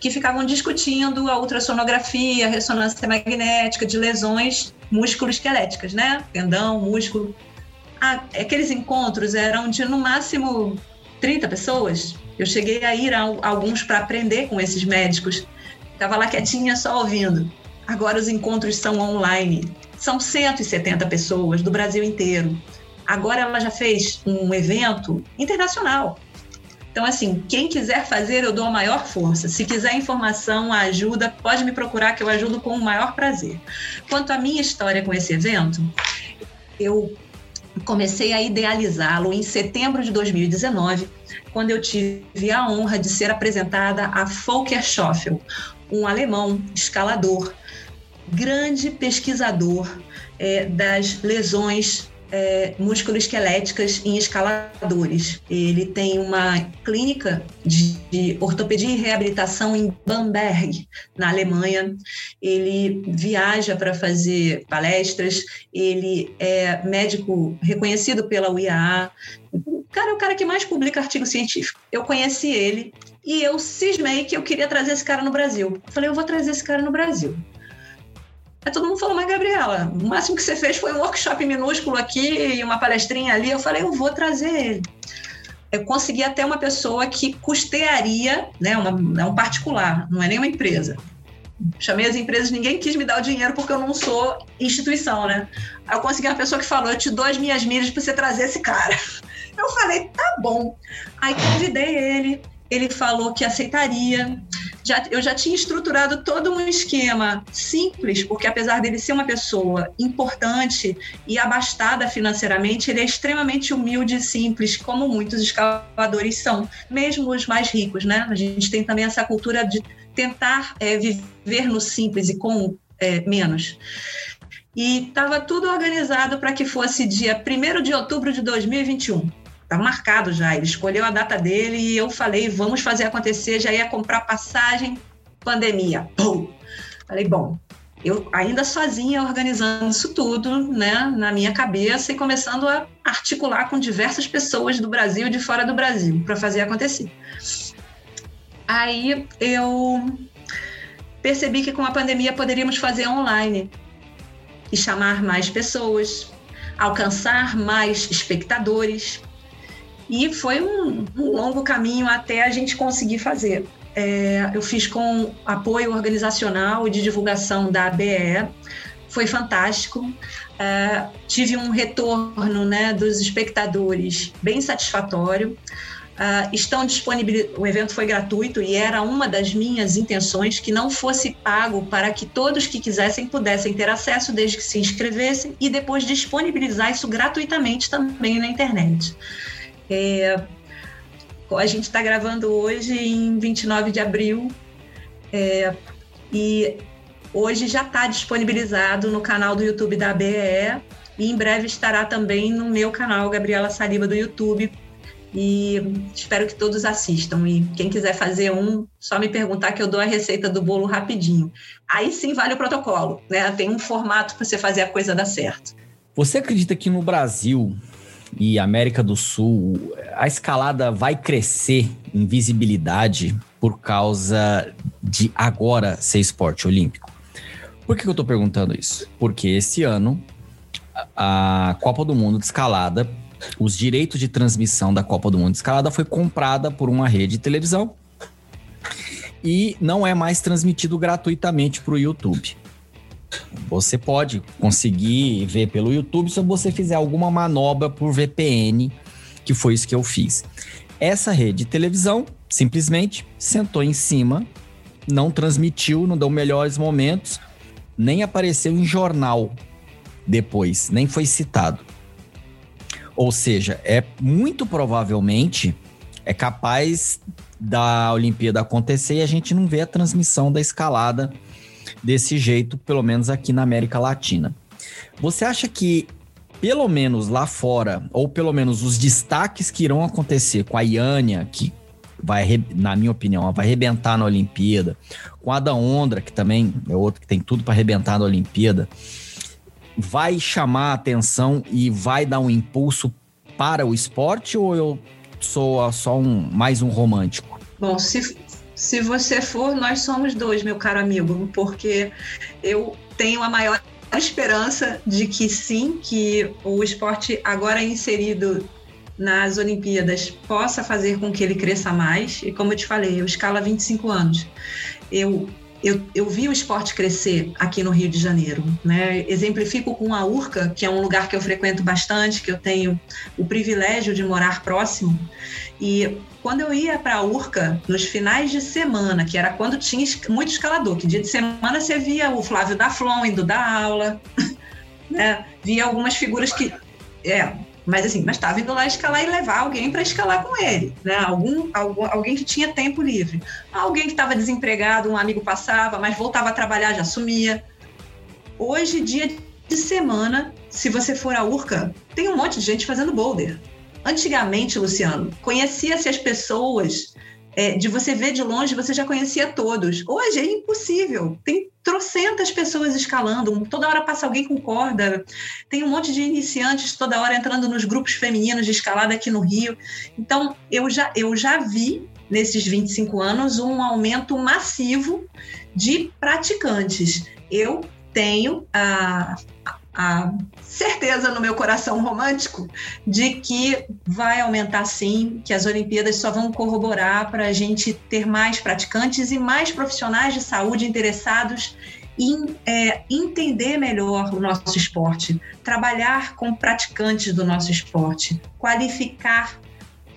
que ficavam discutindo a ultrassonografia, a ressonância magnética de lesões músculo-esqueléticas, né? Tendão, músculo aqueles encontros eram de no máximo 30 pessoas. Eu cheguei a ir a, alguns para aprender com esses médicos. Estava lá quietinha só ouvindo. Agora os encontros são online. São 170 pessoas do Brasil inteiro. Agora ela já fez um evento internacional. Então, assim, quem quiser fazer, eu dou a maior força. Se quiser informação, ajuda, pode me procurar que eu ajudo com o maior prazer. Quanto à minha história com esse evento, eu comecei a idealizá-lo em setembro de 2019, quando eu tive a honra de ser apresentada a Volker Schoffel, um alemão escalador, grande pesquisador é, das lesões é, musculoesqueléticas em escaladores. Ele tem uma clínica de, de ortopedia e reabilitação em Bamberg, na Alemanha. Ele viaja para fazer palestras, ele é médico reconhecido pela UIAA. O cara é o cara que mais publica artigo científico. Eu conheci ele e eu cismei que eu queria trazer esse cara no Brasil. Falei, eu vou trazer esse cara no Brasil. Aí todo mundo falou, mas Gabriela, o máximo que você fez foi um workshop minúsculo aqui e uma palestrinha ali. Eu falei, eu vou trazer ele. Eu consegui até uma pessoa que custearia, né, uma, é um particular, não é nem uma empresa. Chamei as empresas, ninguém quis me dar o dinheiro porque eu não sou instituição, né? Aí eu consegui uma pessoa que falou, eu te dou as minhas milhas para você trazer esse cara. Eu falei, tá bom. Aí convidei ele, ele falou que aceitaria. Já, eu já tinha estruturado todo um esquema simples, porque apesar dele ser uma pessoa importante e abastada financeiramente, ele é extremamente humilde e simples, como muitos escaladores são, mesmo os mais ricos, né? A gente tem também essa cultura de tentar é, viver no simples e com é, menos. E estava tudo organizado para que fosse dia 1 de outubro de 2021 tá marcado já. Ele escolheu a data dele e eu falei, vamos fazer acontecer. Já ia comprar passagem, pandemia. Pum! Falei, bom, eu ainda sozinha organizando isso tudo, né, na minha cabeça e começando a articular com diversas pessoas do Brasil e de fora do Brasil para fazer acontecer. Aí eu percebi que com a pandemia poderíamos fazer online e chamar mais pessoas, alcançar mais espectadores e foi um, um longo caminho até a gente conseguir fazer. É, eu fiz com apoio organizacional e de divulgação da ABE, foi fantástico. É, tive um retorno né, dos espectadores bem satisfatório. Uh, estão disponíveis. O evento foi gratuito e era uma das minhas intenções que não fosse pago para que todos que quisessem pudessem ter acesso desde que se inscrevessem e depois disponibilizar isso gratuitamente também na internet. É, a gente está gravando hoje em 29 de abril é, e hoje já está disponibilizado no canal do YouTube da ABE e em breve estará também no meu canal Gabriela Saliba do YouTube. E espero que todos assistam. E quem quiser fazer um, só me perguntar que eu dou a receita do bolo rapidinho. Aí sim vale o protocolo, né? Tem um formato para você fazer a coisa dar certo. Você acredita que no Brasil e América do Sul a escalada vai crescer em visibilidade por causa de agora ser esporte olímpico? Por que eu estou perguntando isso? Porque esse ano a Copa do Mundo de escalada, os direitos de transmissão da Copa do Mundo de escalada foi comprada por uma rede de televisão e não é mais transmitido gratuitamente para o YouTube. Você pode conseguir ver pelo YouTube se você fizer alguma manobra por VPN, que foi isso que eu fiz. Essa rede de televisão simplesmente sentou em cima, não transmitiu, não deu melhores momentos, nem apareceu em jornal depois, nem foi citado. Ou seja, é muito provavelmente é capaz da Olimpíada acontecer e a gente não vê a transmissão da escalada desse jeito, pelo menos aqui na América Latina. Você acha que pelo menos lá fora, ou pelo menos os destaques que irão acontecer com a Iânia, que vai, na minha opinião, vai arrebentar na Olimpíada, com a da Ondra, que também é outro que tem tudo para arrebentar na Olimpíada, vai chamar a atenção e vai dar um impulso para o esporte ou eu sou só um mais um romântico? Bom, se, se você for, nós somos dois, meu caro amigo, porque eu tenho a maior esperança de que sim, que o esporte agora inserido nas Olimpíadas possa fazer com que ele cresça mais. E como eu te falei, eu escala 25 anos. Eu eu, eu vi o esporte crescer aqui no Rio de Janeiro. Né? Exemplifico com a Urca, que é um lugar que eu frequento bastante, que eu tenho o privilégio de morar próximo. E quando eu ia para a Urca, nos finais de semana, que era quando tinha muito escalador, que dia de semana você via o Flávio da Flon indo dar aula, né? via algumas figuras que. É, mas assim, mas estava indo lá escalar e levar alguém para escalar com ele, né? Algum, algum, alguém que tinha tempo livre. Alguém que estava desempregado, um amigo passava, mas voltava a trabalhar, já sumia. Hoje, dia de semana, se você for a Urca, tem um monte de gente fazendo boulder. Antigamente, Luciano, conhecia-se as pessoas é, de você ver de longe, você já conhecia todos. Hoje é impossível. Tem trocentas pessoas escalando, toda hora passa alguém com corda. Tem um monte de iniciantes toda hora entrando nos grupos femininos de escalada aqui no Rio. Então, eu já, eu já vi nesses 25 anos um aumento massivo de praticantes. Eu tenho a, a certeza no meu coração romântico de que vai aumentar sim, que as Olimpíadas só vão corroborar para a gente ter mais praticantes e mais profissionais de saúde interessados em é, entender melhor o nosso esporte, trabalhar com praticantes do nosso esporte, qualificar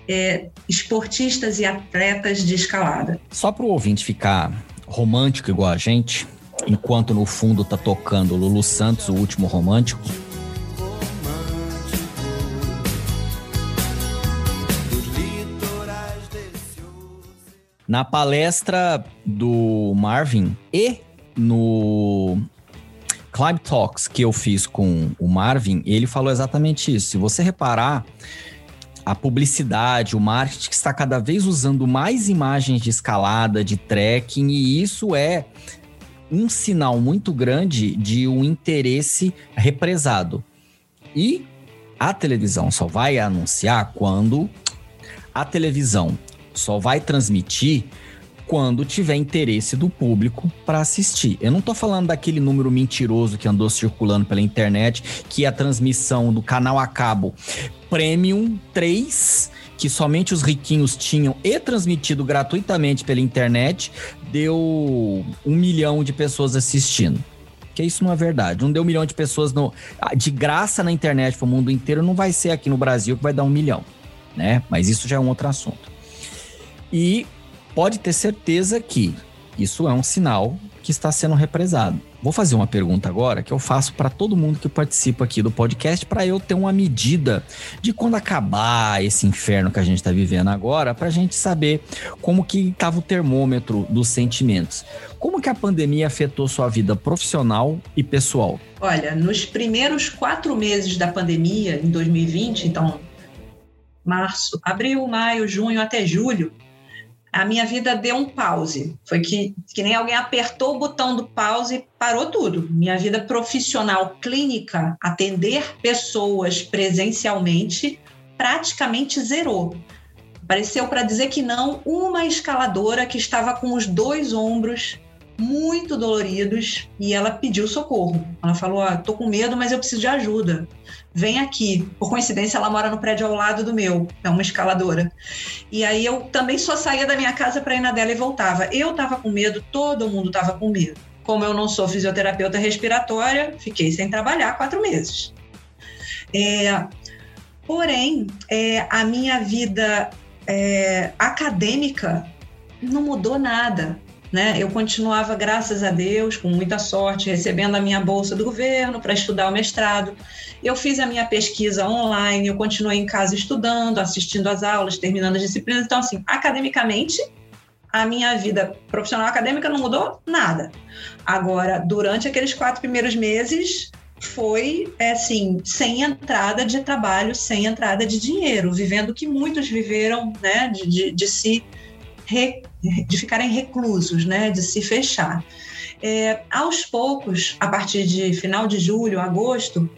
é, esportistas e atletas de escalada. Só para o ouvinte ficar romântico igual a gente, enquanto no fundo tá tocando Lulu Santos, o último romântico. Na palestra do Marvin e no Climb Talks que eu fiz com o Marvin, ele falou exatamente isso. Se você reparar, a publicidade, o marketing está cada vez usando mais imagens de escalada, de trekking, e isso é um sinal muito grande de um interesse represado. E a televisão só vai anunciar quando a televisão só vai transmitir quando tiver interesse do público para assistir. Eu não estou falando daquele número mentiroso que andou circulando pela internet, que é a transmissão do canal a cabo Premium 3 que somente os riquinhos tinham e transmitido gratuitamente pela internet, deu um milhão de pessoas assistindo. Que isso não é verdade. Não deu um milhão de pessoas no, ah, de graça na internet para o mundo inteiro, não vai ser aqui no Brasil que vai dar um milhão, né? Mas isso já é um outro assunto. E pode ter certeza que isso é um sinal que está sendo represado. Vou fazer uma pergunta agora que eu faço para todo mundo que participa aqui do podcast para eu ter uma medida de quando acabar esse inferno que a gente está vivendo agora, para a gente saber como que estava o termômetro dos sentimentos. Como que a pandemia afetou sua vida profissional e pessoal? Olha, nos primeiros quatro meses da pandemia, em 2020, então março, abril, maio, junho até julho, a minha vida deu um pause. Foi que, que nem alguém apertou o botão do pause e parou tudo. Minha vida profissional clínica, atender pessoas presencialmente, praticamente zerou. Apareceu para dizer que não uma escaladora que estava com os dois ombros muito doloridos e ela pediu socorro. Ela falou: ah, tô com medo, mas eu preciso de ajuda vem aqui. Por coincidência, ela mora no prédio ao lado do meu, é uma escaladora. E aí eu também só saía da minha casa para ir na dela e voltava. Eu estava com medo, todo mundo estava com medo. Como eu não sou fisioterapeuta respiratória, fiquei sem trabalhar quatro meses. É, porém, é, a minha vida é, acadêmica não mudou nada. Né? Eu continuava, graças a Deus, com muita sorte, recebendo a minha bolsa do governo para estudar o mestrado. Eu fiz a minha pesquisa online, eu continuei em casa estudando, assistindo às aulas, terminando as disciplinas. Então, assim, academicamente, a minha vida profissional acadêmica não mudou nada. Agora, durante aqueles quatro primeiros meses, foi assim, sem entrada de trabalho, sem entrada de dinheiro, vivendo o que muitos viveram, né, de, de, de se re, de ficarem reclusos, né, de se fechar. É, aos poucos, a partir de final de julho, agosto,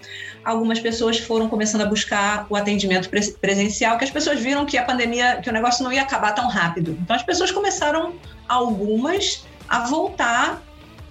algumas pessoas foram começando a buscar o atendimento presencial, que as pessoas viram que a pandemia, que o negócio não ia acabar tão rápido. Então as pessoas começaram, algumas, a voltar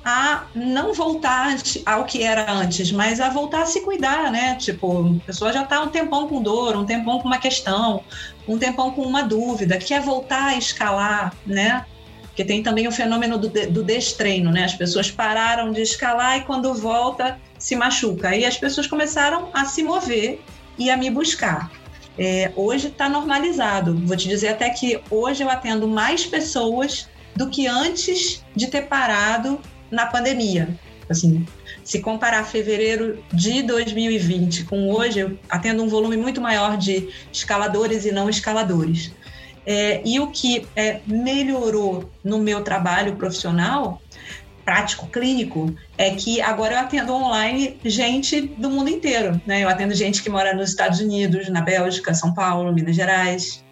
a não voltar ao que era antes, mas a voltar a se cuidar, né? Tipo, a pessoa já está um tempão com dor, um tempão com uma questão, um tempão com uma dúvida, quer voltar a escalar, né? Porque tem também o fenômeno do, do destreino, né? As pessoas pararam de escalar e quando volta se machuca. Aí as pessoas começaram a se mover e a me buscar. É, hoje está normalizado. Vou te dizer até que hoje eu atendo mais pessoas do que antes de ter parado na pandemia. Assim, se comparar fevereiro de 2020 com hoje, eu atendo um volume muito maior de escaladores e não escaladores. É, e o que é, melhorou no meu trabalho profissional, prático, clínico, é que agora eu atendo online gente do mundo inteiro. Né? Eu atendo gente que mora nos Estados Unidos, na Bélgica, São Paulo, Minas Gerais.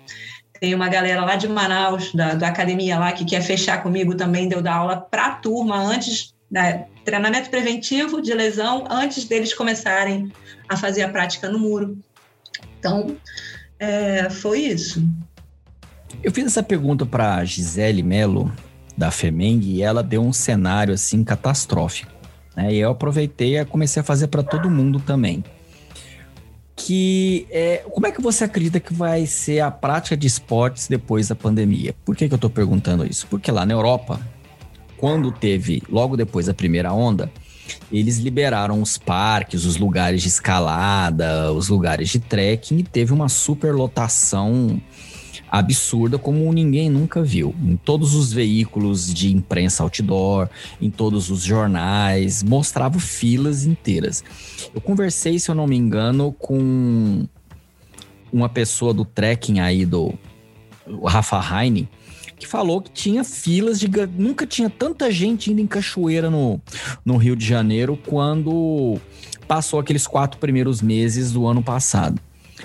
Tem uma galera lá de Manaus, da, da academia lá, que quer fechar comigo também, deu dar aula para a turma antes, né, treinamento preventivo de lesão, antes deles começarem a fazer a prática no muro. Então, é, foi isso. Eu fiz essa pergunta para Gisele Melo, da Femeng, e ela deu um cenário assim catastrófico. Né? E eu aproveitei e comecei a fazer para todo mundo também que é, como é que você acredita que vai ser a prática de esportes depois da pandemia? Por que, que eu estou perguntando isso? Porque lá na Europa, quando teve, logo depois da primeira onda, eles liberaram os parques, os lugares de escalada, os lugares de trekking e teve uma superlotação absurda como ninguém nunca viu. Em todos os veículos de imprensa outdoor, em todos os jornais, mostrava filas inteiras. Eu conversei, se eu não me engano, com uma pessoa do trekking aí do Rafa Heine, que falou que tinha filas de. Nunca tinha tanta gente indo em cachoeira no, no Rio de Janeiro quando passou aqueles quatro primeiros meses do ano passado.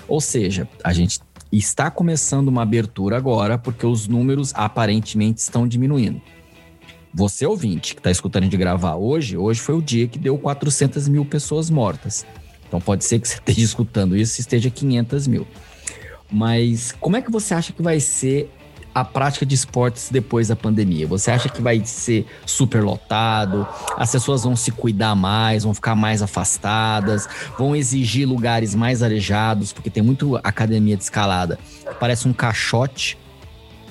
Ou seja, a gente está começando uma abertura agora, porque os números aparentemente estão diminuindo. Você ouvinte que está escutando de gravar hoje, hoje foi o dia que deu 400 mil pessoas mortas. Então pode ser que você esteja escutando isso e esteja 500 mil. Mas como é que você acha que vai ser a prática de esportes depois da pandemia? Você acha que vai ser super lotado? As pessoas vão se cuidar mais, vão ficar mais afastadas, vão exigir lugares mais arejados, porque tem muito academia de escalada. Parece um caixote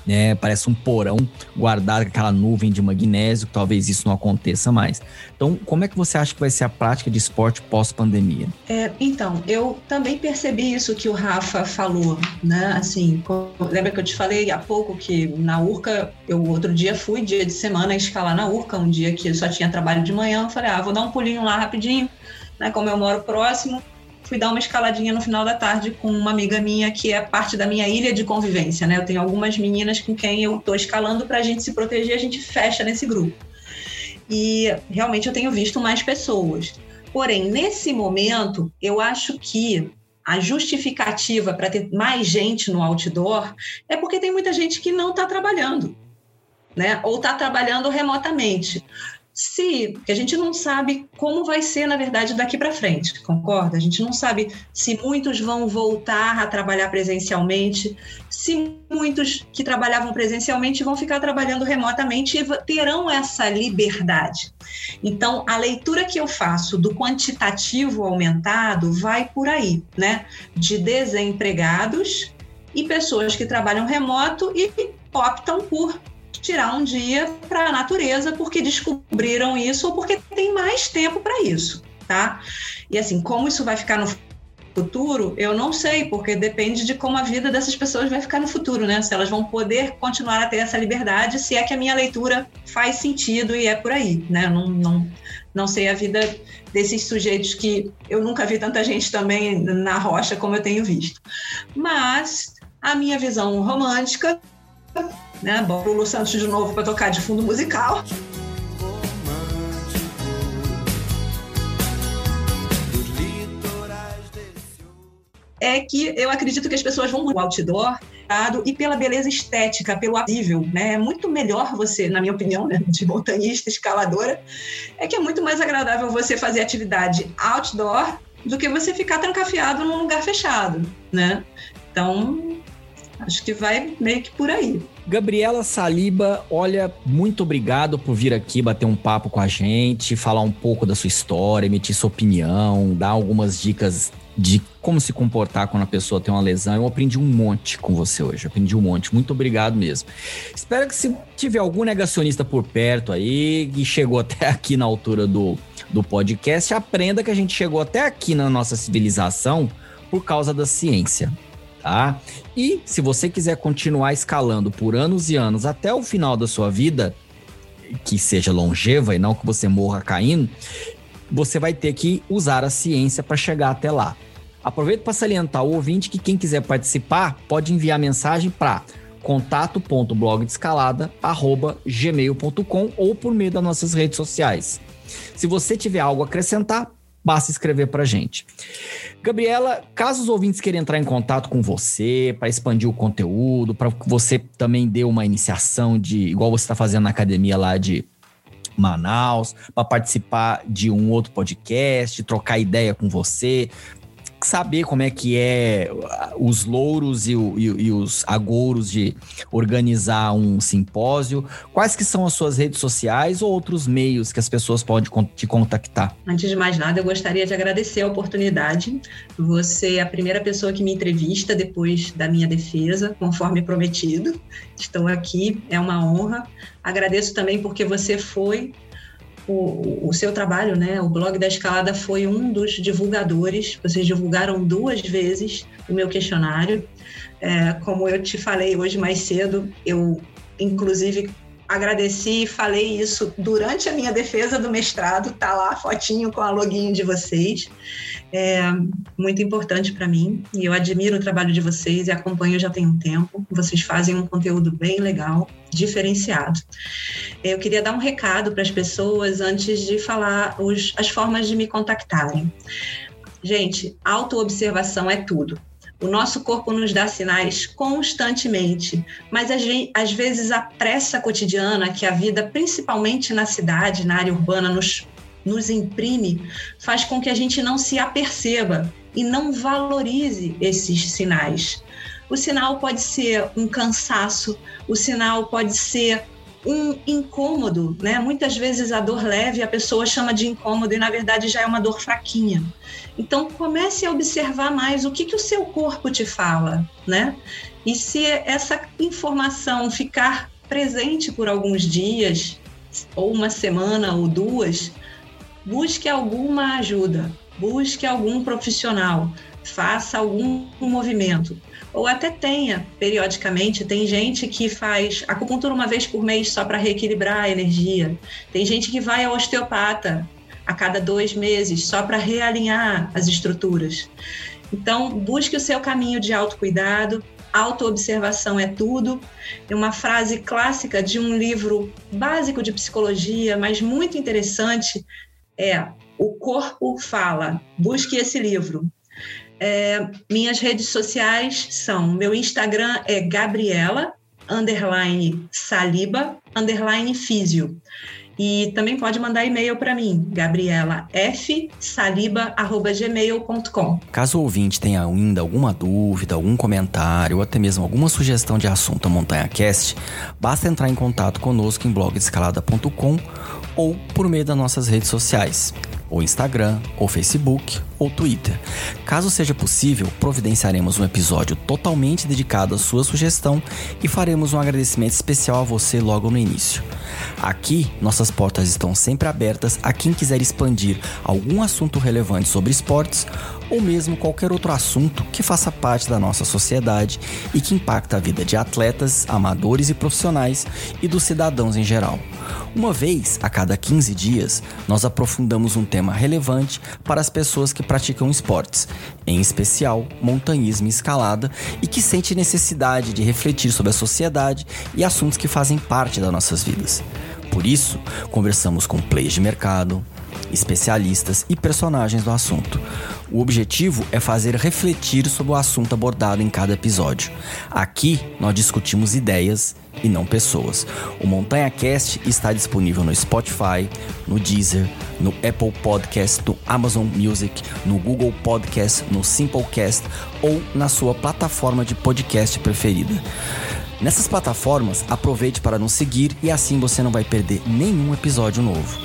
né? Parece um porão guardado com aquela nuvem de magnésio, talvez isso não aconteça mais. Então, como é que você acha que vai ser a prática de esporte pós-pandemia? É, Então, eu também percebi isso que o Rafa falou, né? Assim, lembra que eu te falei há pouco que na Urca, eu outro dia fui, dia de semana, escalar na Urca, um dia que eu só tinha trabalho de manhã, eu falei, ah, vou dar um pulinho lá rapidinho, né? Como eu moro próximo, fui dar uma escaladinha no final da tarde com uma amiga minha que é parte da minha ilha de convivência, né? Eu tenho algumas meninas com quem eu tô escalando para a gente se proteger, a gente fecha nesse grupo. E realmente eu tenho visto mais pessoas. Porém, nesse momento, eu acho que a justificativa para ter mais gente no outdoor é porque tem muita gente que não está trabalhando, né? Ou está trabalhando remotamente se que a gente não sabe como vai ser na verdade daqui para frente, concorda? A gente não sabe se muitos vão voltar a trabalhar presencialmente, se muitos que trabalhavam presencialmente vão ficar trabalhando remotamente e terão essa liberdade. Então, a leitura que eu faço do quantitativo aumentado vai por aí, né? De desempregados e pessoas que trabalham remoto e optam por tirar um dia para a natureza porque descobriram isso ou porque tem mais tempo para isso, tá? E assim, como isso vai ficar no futuro, eu não sei, porque depende de como a vida dessas pessoas vai ficar no futuro, né? Se elas vão poder continuar a ter essa liberdade, se é que a minha leitura faz sentido e é por aí, né? não, não, não sei a vida desses sujeitos que eu nunca vi tanta gente também na rocha como eu tenho visto. Mas a minha visão romântica né? Bom, o Lu Santos de novo para tocar de fundo musical. é que eu acredito que as pessoas vão no outdoor e pela beleza estética, pelo visível, né? É muito melhor você, na minha opinião, né, de montanhista, escaladora, é que é muito mais agradável você fazer atividade outdoor do que você ficar trancafiado num lugar fechado, né? Então, acho que vai meio que por aí. Gabriela Saliba, olha, muito obrigado por vir aqui bater um papo com a gente, falar um pouco da sua história, emitir sua opinião, dar algumas dicas de como se comportar quando a pessoa tem uma lesão. Eu aprendi um monte com você hoje, aprendi um monte. Muito obrigado mesmo. Espero que se tiver algum negacionista por perto aí e chegou até aqui na altura do, do podcast, aprenda que a gente chegou até aqui na nossa civilização por causa da ciência tá? E se você quiser continuar escalando por anos e anos até o final da sua vida, que seja longeva e não que você morra caindo, você vai ter que usar a ciência para chegar até lá. Aproveito para salientar o ouvinte que quem quiser participar pode enviar mensagem para contato.blogdescalada@gmail.com ou por meio das nossas redes sociais. Se você tiver algo a acrescentar, basta escrever para gente. Gabriela, caso os ouvintes queiram entrar em contato com você para expandir o conteúdo, para que você também dê uma iniciação de, igual você está fazendo na academia lá de Manaus, para participar de um outro podcast, trocar ideia com você, saber como é que é os louros e, e, e, os agouros de organizar um simpósio. Quais que são as suas redes sociais ou outros meios que as pessoas podem te contactar? Antes de mais nada, eu gostaria de agradecer a oportunidade. Você é a primeira pessoa que me entrevista depois da minha defesa, conforme prometido. Estou aqui, é uma honra. Agradeço também porque você foi o, o, seu trabalho, né? O blog da escalada foi um dos divulgadores. Vocês divulgaram duas vezes o meu questionário. É, como eu te falei hoje mais cedo, eu inclusive agradeci e falei isso durante a minha defesa do mestrado. Tá lá a fotinho com a login de vocês. É muito importante para mim e eu admiro o trabalho de vocês e acompanho já tem um tempo. Vocês fazem um conteúdo bem legal, diferenciado. Eu queria dar um recado para as pessoas antes de falar os, as formas de me contactarem. Gente, autoobservação é tudo. O nosso corpo nos dá sinais constantemente, mas às vezes a pressa cotidiana que a vida, principalmente na cidade, na área urbana, nos, nos imprime, faz com que a gente não se aperceba e não valorize esses sinais. O sinal pode ser um cansaço, o sinal pode ser um incômodo, né? Muitas vezes a dor leve a pessoa chama de incômodo e na verdade já é uma dor fraquinha. Então comece a observar mais o que, que o seu corpo te fala, né? E se essa informação ficar presente por alguns dias, ou uma semana ou duas, busque alguma ajuda, busque algum profissional, faça algum movimento. Ou até tenha, periodicamente, tem gente que faz acupuntura uma vez por mês só para reequilibrar a energia. Tem gente que vai ao osteopata a cada dois meses só para realinhar as estruturas. Então, busque o seu caminho de autocuidado, autoobservação é tudo. É uma frase clássica de um livro básico de psicologia, mas muito interessante, é O Corpo Fala. Busque esse livro. É, minhas redes sociais são: meu Instagram é Gabriela, underline Saliba, underline Físio. E também pode mandar e-mail para mim, gabrielafsaliba.gmail.com. Caso o ouvinte tenha ainda alguma dúvida, algum comentário ou até mesmo alguma sugestão de assunto a Montanha Cast, basta entrar em contato conosco em blogdescalada.com ou por meio das nossas redes sociais ou Instagram, ou Facebook, ou Twitter. Caso seja possível, providenciaremos um episódio totalmente dedicado à sua sugestão e faremos um agradecimento especial a você logo no início. Aqui, nossas portas estão sempre abertas a quem quiser expandir algum assunto relevante sobre esportes ou mesmo qualquer outro assunto que faça parte da nossa sociedade e que impacta a vida de atletas, amadores e profissionais e dos cidadãos em geral. Uma vez a cada 15 dias, nós aprofundamos um tema relevante para as pessoas que praticam esportes, em especial montanhismo e escalada, e que sente necessidade de refletir sobre a sociedade e assuntos que fazem parte das nossas vidas. Por isso, conversamos com players de mercado, especialistas e personagens do assunto. O objetivo é fazer refletir sobre o assunto abordado em cada episódio. Aqui nós discutimos ideias e não pessoas. O Montanha Cast está disponível no Spotify, no Deezer, no Apple Podcast, no Amazon Music, no Google Podcast, no Simplecast ou na sua plataforma de podcast preferida. Nessas plataformas, aproveite para nos seguir e assim você não vai perder nenhum episódio novo.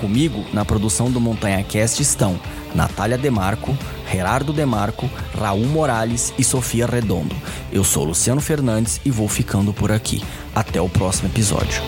Comigo, na produção do Montanha Cast estão Natália Demarco, Gerardo Demarco, Raul Morales e Sofia Redondo. Eu sou Luciano Fernandes e vou ficando por aqui. Até o próximo episódio.